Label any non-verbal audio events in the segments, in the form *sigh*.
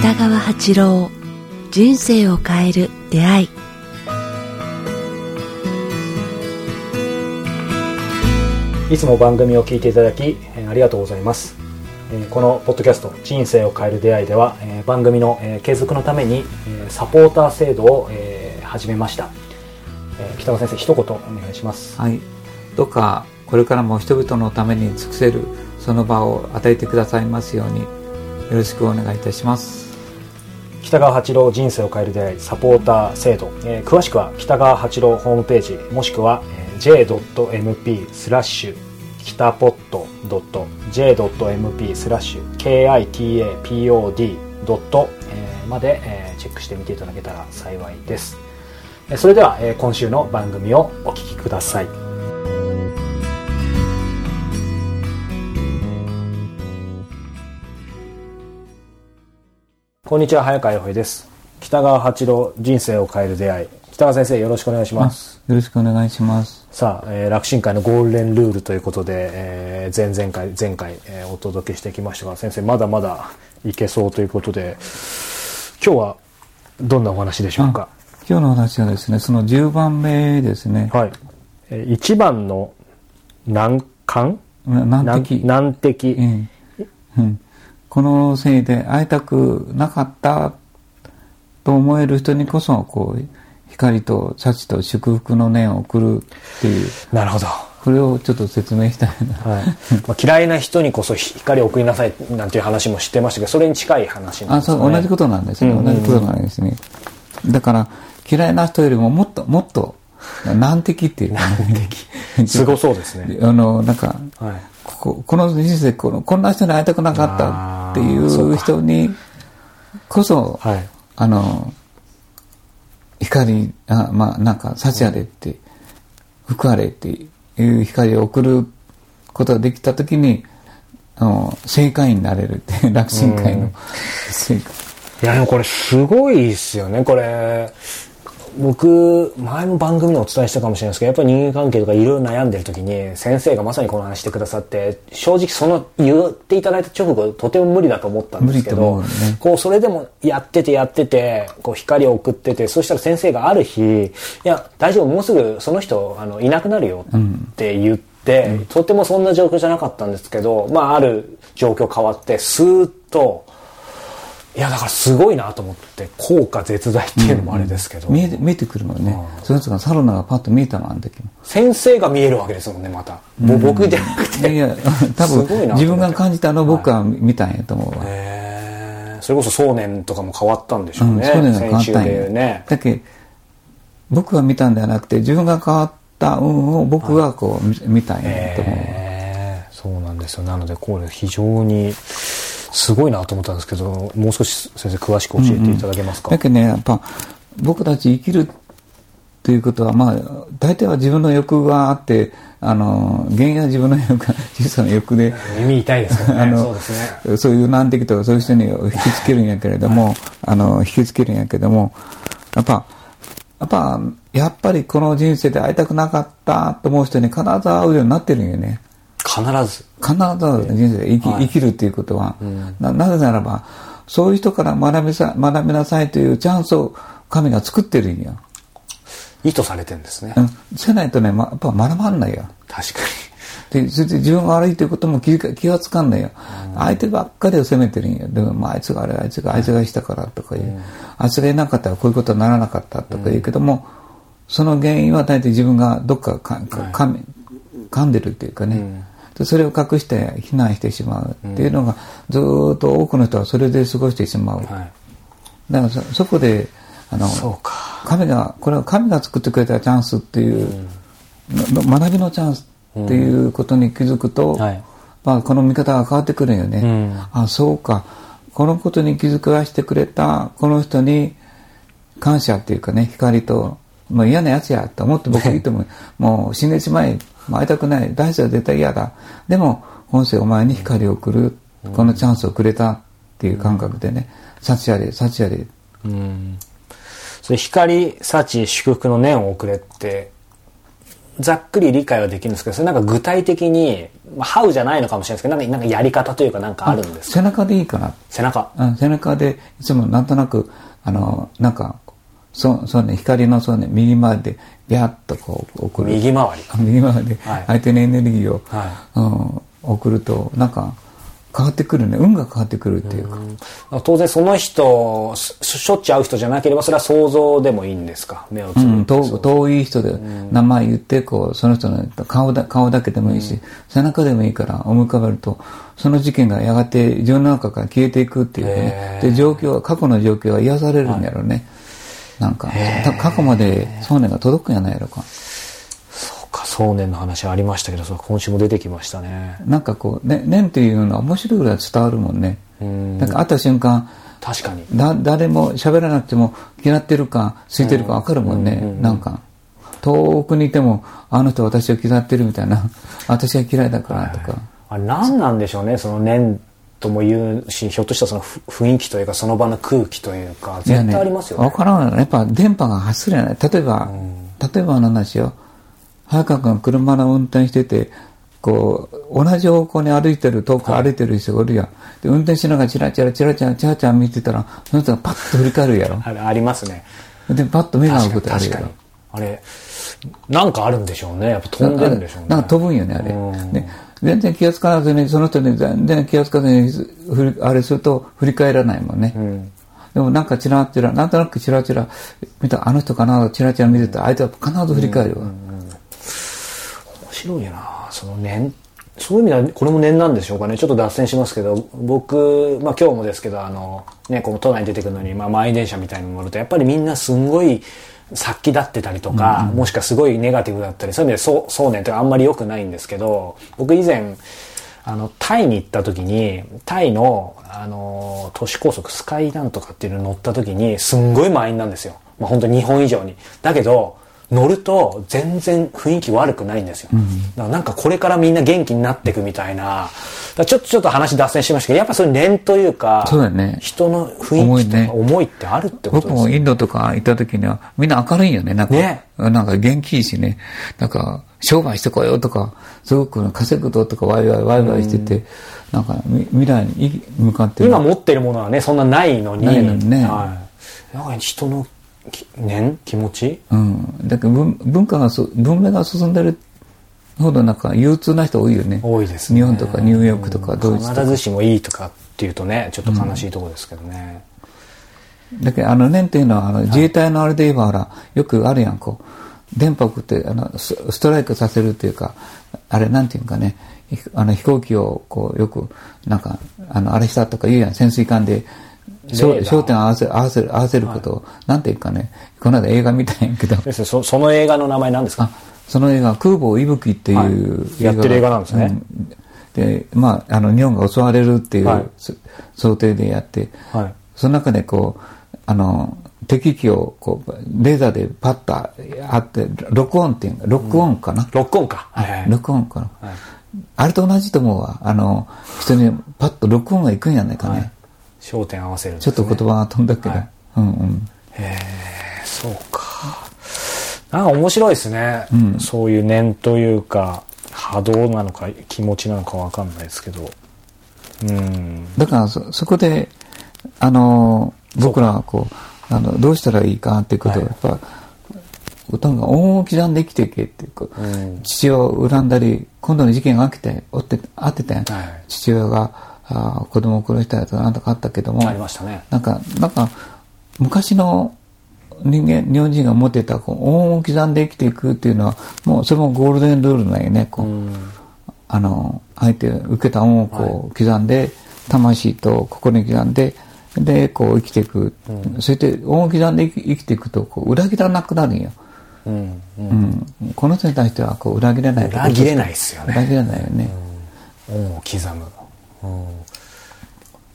北川八郎人生を変える出会い。いつも番組を聞いていただきありがとうございます。このポッドキャスト「人生を変える出会い」では番組の継続のためにサポーター制度を始めました。えー北川先生一言お願いします。はい、どうかこれからも人々のために尽くせるその場を与えてくださいますようによろしくお願いいたします。北川八郎人生を変える出会いサポーター制度、えー詳しくは北川八郎ホームページもしくは、えー j.mp スラッシュ北ポット .j.mp スラッシュ kitapod まで、えーチェックしてみていただけたら幸いです。えーそれでは、えー今週の番組をお聞きください。こんにちは早川洋平です。北川八郎人生を変える出会い。北川先生よろしくお願いします。よろしくお願いします。さあ、えー楽神会のゴールデンルールということで、えー前々回前回、えーお届けしてきましたが先生まだまだいけそうということで今日はどんなお話でしょうか？今日の話はですねその10番目ですね、はい、えー一番の難関？な難敵。難敵、ええ。うん、このせいで会いたくなかったと思える人にこそこう光と幸と祝福の念を送るっていう。なるほど。これをちょっと説明したいな。はい。まあ、嫌いな人にこそ光を送りなさいなんていう話も知ってましたけどそれに近い話なんあですよねそう同じことなんですね、うんうんうん。同じことなんですね。だから嫌いな人よりももっともっと難敵っていう *laughs* すごそうですね。あのなんかはい。こここの人生このこんな人に会いたくなかったっていう人にこそはい。あの光あまあなんか幸あれって、福あれっていう光を送ることができた時にあの正解になれるって楽神会の正解。いやでもこれすごいですよね。これ僕前も番組でお伝えしたかもしれないですけどやっぱり人間関係とかいろいろ悩んでる時に先生がまさにこの話してくださって正直その言っていただいた直後とても無理だと思ったんですけど、うね。こうそれでもやっててやっててこう光を送っててそしたら先生がある日「いや大丈夫もうすぐその人あのいなくなるよ」って言って、とてもそんな状況じゃなかったんですけど、まあ、ある状況変わってスーッといやだからすごいなと思って効果絶大っていうのもあれですけど、見えて見えてくるのね。その人がサロナがパッと見えたのあの時も。先生が見えるわけですもんねまた、ぼ僕じゃなくて。いや多分自分が感じたのを僕は見たんやと思うわ、へー。それこそ想念とかも変わったんでしょううん、ね、そういうのが変わったんや。でね。だけ僕が見たんではなくて自分が変わった運を僕がこう見見たんやと思う、そうなんですよ。なのでこれ非常にすごいなと思ったんですけどもう少し先生詳しく教えていただけますか、だけどねやっぱ僕たち生きるということはまあ大体は自分の欲があってあの原因は自分の欲が小さな欲で耳痛いですよね。*laughs* あのそうですね。そういう難敵とかそういう人に引きつけるんやけれども、あの、引きつけるんやけども、やっぱ、やっぱ、やっぱりこの人生で会いたくなかったと思う人に必ず会うようになってるんよね。必ず必ず人生で生き,、はい生きるっていうことは、な。なぜならば、そういう人から学びさ学びなさいというチャンスを神が作ってるんよ。意図されてるんですね、うん。せないとね、ま、やっぱ学ばんないよ。確かで、それで自分が悪いということも気気がつかんないよ。相手ばっかりを責めてるんよ。でも、まあ、あいつがあれ、あいつが、あいつがしたからとかいう。あいつがいなかったらこういうことにならなかったとか言うけども、その原因は大体自分がどっかかか噛み噛んでるっていうかね。でそれを隠して非難してしまうっていうのが、ずーっと多くの人はそれで過ごしてしまう。に、はい、だからそそこで、あの、神が、これは神が作ってくれたチャンスっていう、の学びのチャンスっていうことに気づくと、はいまあ、この見方が変わってくるよね。うんあ、そうか。このことに気づかしてくれた、この人に感謝っていうかね、光と、もう嫌なやつやと思って僕いいと思う。*laughs* もう死んでしまえ。会いたくない。大事は絶対嫌だ。でも、本性お前に光を送る。このチャンスをくれたっていう感覚でね、幸あれ、幸あれ。うんそれ光幸祝福の念を送れってざっくり理解はできるんですけどそれなんか具体的に、まあ、ハウじゃないのかもしれないですけどなんかなんかやり方というかなんかあるんですか？背中でいいかな。背中うん、背中でいつもなんとなく、あの、なんか、そう、そうね、光のそうね、右回りで、ビャッとこう送る。右回りあ右回りではい、相手のエネルギーを、はうん、送ると、なんか、変わってくるね。運が変わってくるっていうか。当然その人ししょっちゅう会う人じゃなければそれは想像でもいいんですか？目をつうん、ぶって、遠遠い人で名前言って、こう、その人の顔だ顔だけでもいいし、背中でもいいから思い浮かべると、その事件がやがて自分の中から消えていくっていうかね。で、状況は、過去の状況は癒されるんやろうね。なんか、た過去まで想念が届くんやないやろか。そうか想念の話ありましたけどそれ今週も出てきましたね。なんかこう、ね、念っていうのは面白いぐらい伝わるもんね。ん。なんか会った瞬間、確かに。だ誰も喋らなくても嫌ってるか空いてるか分かるもんね、なんか遠くにいてもあの人私を嫌ってるみたいな。*laughs* 私は嫌いだからとか、あれ何なんでしょうねその念とも言うしひょっとしたらそのふ雰囲気というかその場の空気というか絶対ありますよね。分からないやっぱ電波が発するやない。例えば、例えばの話よ。早川君が車の運転しててこう同じ方向に歩いてる遠く歩いてる人がおるやん、で運転しながらチラチラチラチラチラチラ見てたらその人がパッと振り返るやろありますねでパッと目が合うことあるやろあれなんかあるんでしょうね。やっぱ飛んでるんでしょうね。なんか飛ぶんよね、あれ。うん。で全然気がつかずに、その人に全然気がつかずに、あれすると振り返らないもんね。ん。でもなんかチラチラ、なんとなくチラチラ見た、あの人かな、チラチラ見てたら、相手は必ず振り返るわ。面白いよなその念そういう意味ではこれも念なんでしょうかね。ちょっと脱線しますけど僕、まあ、今日もですけどあの、ね、この都内に出てくるのに、まあ、満員電車みたいに乗るとやっぱりみんなすんごい殺気立ってたりとか、もしくはすごいネガティブだったりそういう意味でそう想念ってあんまり良くないんですけど僕以前あのタイに行った時にタイのあの都市高速スカイなんとかっていうのに乗った時にすんごい満員なんですよ、まあ、本当に日本以上に。だけど乗ると全然雰囲気悪くないんですよ、だからなんかこれからみんな元気になっていくみたいな。ちょっとちょっと話脱線しましたけどやっぱそういう念というかそうだね。人の雰囲気とか思いってあるってこと僕ですよもインドとか行った時には、みんな明るいんよね。なんか、ね。なんか元気いいしね。なんか、商売してこようとか、すごく稼ぐぞとかワイワイワイワイしてて、なんかみ未来に向かってる。今持ってるものはねそんなないのに。ないのにね。はい、なんか人のき念？気持ち？うん。だけど文文化がそ、文明が進んでるほどなんか憂鬱な人多いよね。多いですね。日本とかニューヨークとかドイツとか。必ずしもいいとかっていうとねちょっと悲しいところですけどね、だけどあの念っていうのはあの自衛隊のあれで言えばほらよくあるやんこう。電波送ってあのスストライクさせるっていうかあれなんていうかねひあの飛行機をこうよくなんかあのあれしたとか言うやん潜水艦で焦点を合わせ合わせる合わせること。を、なんていうかね。この間映画見たんやけど。ですねそその映画の名前何ですか？あその映画空母いぶきっていう、はい。やってる映画なんですね。うん。でまああの日本が襲われるっていう、はい。そ想定でやって、はい。その中でこうあの敵機をこうレーザーでパッとあって録音っていうのロックオンかな、ロックオンか、はいはい。録音かな、はい。あれと同じと思うわ。あの人にパッと録音がいくんやないかね、焦点合わせるんですちょっと言葉が飛んだけど、はい。うんうん。へえそうか。なんか面白いですね、そういう念というか波動なのか気持ちなのかわかんないですけど。うん。だからそそこであの僕らはこうあのどうしたらいいかっていうことをはい。やっぱ、とにかく恩を刻んで生きていけっていうこう、うん。父親を恨んだり今度の事件が起きておってあってたやん、はい。父親があ子供を殺したやつがなんとかあったけどもありましたねなんかなんか昔の人間日本人が持ってたこう恩を刻んで生きていくっていうのはもうそれもゴールデンルールなんよねこう、うんあの、相手、受けた恩をこう、刻んで、魂と心に刻んで、で、こう生きていく。そして、恩を刻んで生きていくと、こう、裏切らなくなるんよ。うんうんうん。この人に対しては、こう、裏切れない。裏切れないですよね裏切れないよね。恩を刻む、うん、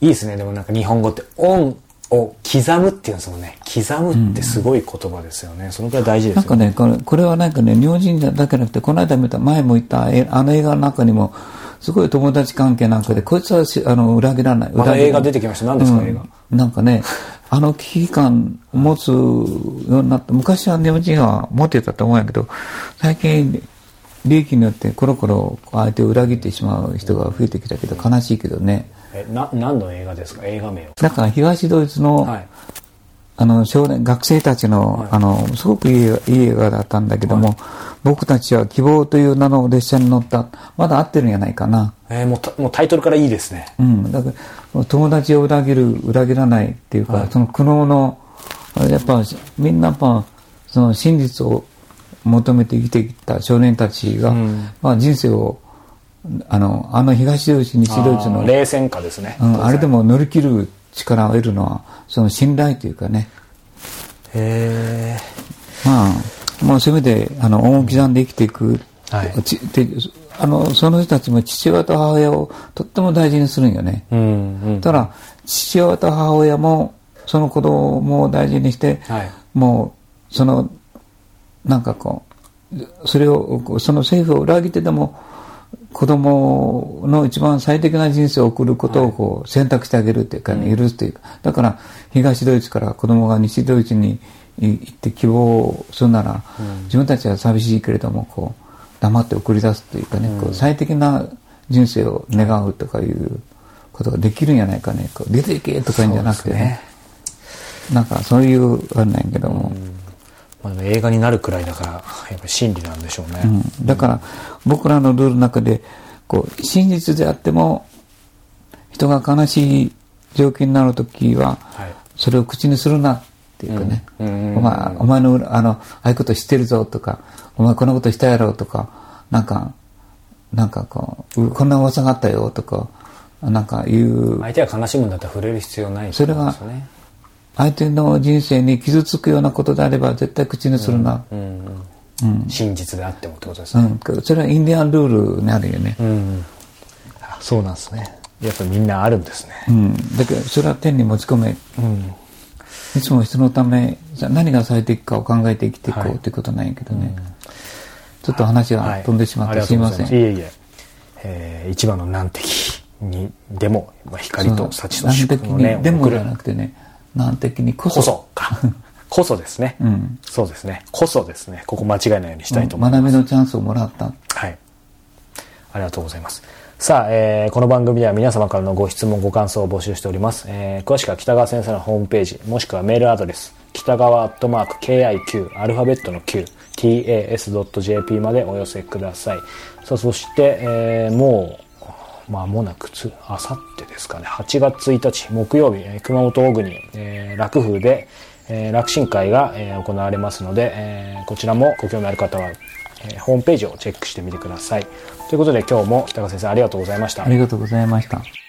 いいですね。でもなんか日本語って恩を刻むっていうんですもんね。刻むってすごい言葉ですよね、そのくらい大事ですよなんかね、これこれはなんかね、日本人だけじゃなくて、この間見た、前も言ったえあの映画の中にも、すごい友達関係なんかで、こいつはしあの裏切らない。また裏切らない。映画出てきました。何ですかうん。映画？なんかね、あの危機感を持つようになって、昔は日本人は持ってたと思うんやけど、最近、利益によってコロコロ相手を裏切ってしまう人が増えてきたけど悲しいけどね。えな何の映画ですか？映画名をだから東ドイツの,、はい。あの少年学生たちの,、はい。あのすごくいい映画いい映画だったんだけども、僕たちは希望という名の列車に乗った。まだ合ってるんじゃないかな。えーもうたもうタイトルからいいですね。うん、だから友達を裏切る裏切らないっていうか、はい。その苦悩のやっぱみんなやっぱその真実を求めて生きてきた少年たちが、うん。まあ、人生をあのあの東ドイツ西ドイツの冷戦下ですね、うん、あれでも乗り切る力を得るのはその信頼というかね。へまあもうせめてあの恩を刻んで生きていく、はい。あのその人たちも父親と母親をとっても大事にするんよね、えうんうん。ただ父親と母親もその子供を大事にして、はい。もうそのなんかこうそれをその政府を裏切ってでも子供の一番最適な人生を送ることをこう選択してあげるっていうかね、許すというか。だから東ドイツから子供が西ドイツに行って希望をするなら、自分たちは寂しいけれどもこう黙って送り出すというかね、こう最適な人生を願うとかいうことができるんじゃないかね。こう出ていけとかいうんじゃなくてね。なんかそういうあれなんやけども、まあ、映画になるくらいだからやっぱり真理なんでしょうね、うん、だから僕らのルールの中でこう真実であっても人が悲しい状況になるときははい。それを口にするなっていうかね、お前お前の裏あのああいうこと知ってるぞとかお前こんなことしたやろとかなんかなんかこううこんな噂があったよとかなんかいう。相手が悲しむんだったら触れる必要ないそれはってことですよね相手の人生に傷つくようなことであれば絶対口にするな、うん。うん。うん。真実であってもってことですね、うん、それはインディアンルールにあるよね、うん。そうなんですね。やっぱみんなあるんですね。うん、だけどそれは天に持ち込め。うん。いつも人のためじゃあ何が最適かを考えて生きていこはいうということなんやけどね、ちょっと話が飛んでしまって、はい。すいません。いえいえ。えー一番の難敵にでも、まあ、光と幸と難祝敵のねにでもじゃなくてね難敵にこそこそかこそですね、うんそうですねこそですねここ間違えないようにしたいと思います、学びのチャンスをもらったはい。ありがとうございます。さあ、えーこの番組では皆様からのご質問、ご感想を募集しております。えー詳しくは北川先生のホームページ、もしくはメールアドレス、北川アットマーク KIQ、アルファベットの Q、tas.jp までお寄せください。さあ、そして、えーもう、まもなくつ、あさってですかね、8月1日木曜日、え熊本大国、えー楽風で、えー楽神会が、えー行われますので、えーこちらもご興味ある方は、えホームページをチェックしてみてください。ということで今日も北川先生ありがとうございましたあ。りがとうございました